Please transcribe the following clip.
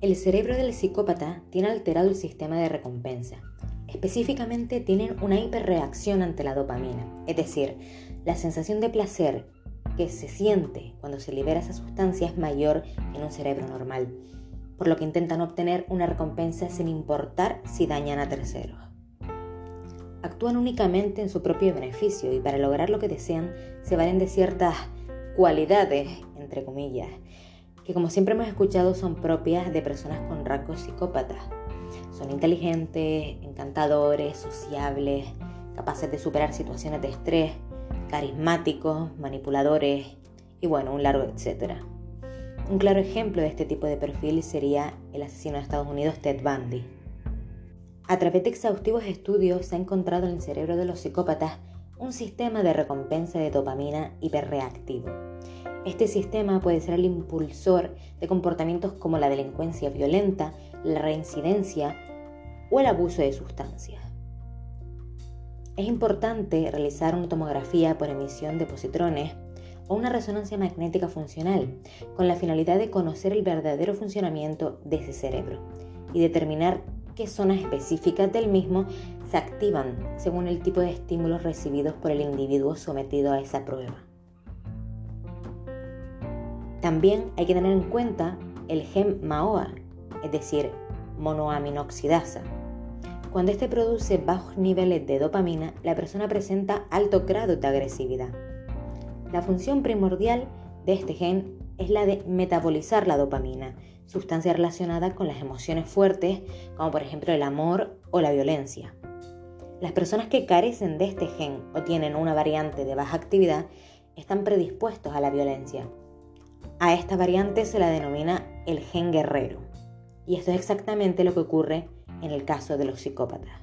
El cerebro del psicópata tiene alterado el sistema de recompensa. Específicamente tienen una hiperreacción ante la dopamina, es decir, la sensación de placer que se siente cuando se libera esa sustancia es mayor que en un cerebro normal, por lo que intentan obtener una recompensa sin importar si dañan a terceros. Actúan únicamente en su propio beneficio y para lograr lo que desean se valen de ciertas cualidades, entre comillas, que como siempre hemos escuchado son propias de personas con rasgos psicópatas. Son inteligentes, encantadores, sociables, capaces de superar situaciones de estrés, carismáticos, manipuladores y bueno, un largo etcétera. Un claro ejemplo de este tipo de perfil sería el asesino de Estados Unidos Ted Bundy. A través de exhaustivos estudios se ha encontrado en el cerebro de los psicópatas un sistema de recompensa de dopamina hiperreactivo. Este sistema puede ser el impulsor de comportamientos como la delincuencia violenta, la reincidencia o el abuso de sustancias. Es importante realizar una tomografía por emisión de positrones o una resonancia magnética funcional con la finalidad de conocer el verdadero funcionamiento de ese cerebro y determinar qué zonas específicas del mismo se activan según el tipo de estímulos recibidos por el individuo sometido a esa prueba. También hay que tener en cuenta el gen MAOA, es decir, monoaminoxidasa, cuando este produce bajos niveles de dopamina, la persona presenta alto grado de agresividad. La función primordial de este gen es la de metabolizar la dopamina, sustancia relacionada con las emociones fuertes, como por ejemplo el amor o la violencia. Las personas que carecen de este gen o tienen una variante de baja actividad están predispuestos a la violencia. A esta variante se la denomina el gen guerrero. Y esto es exactamente lo que ocurre en el caso de los psicópatas.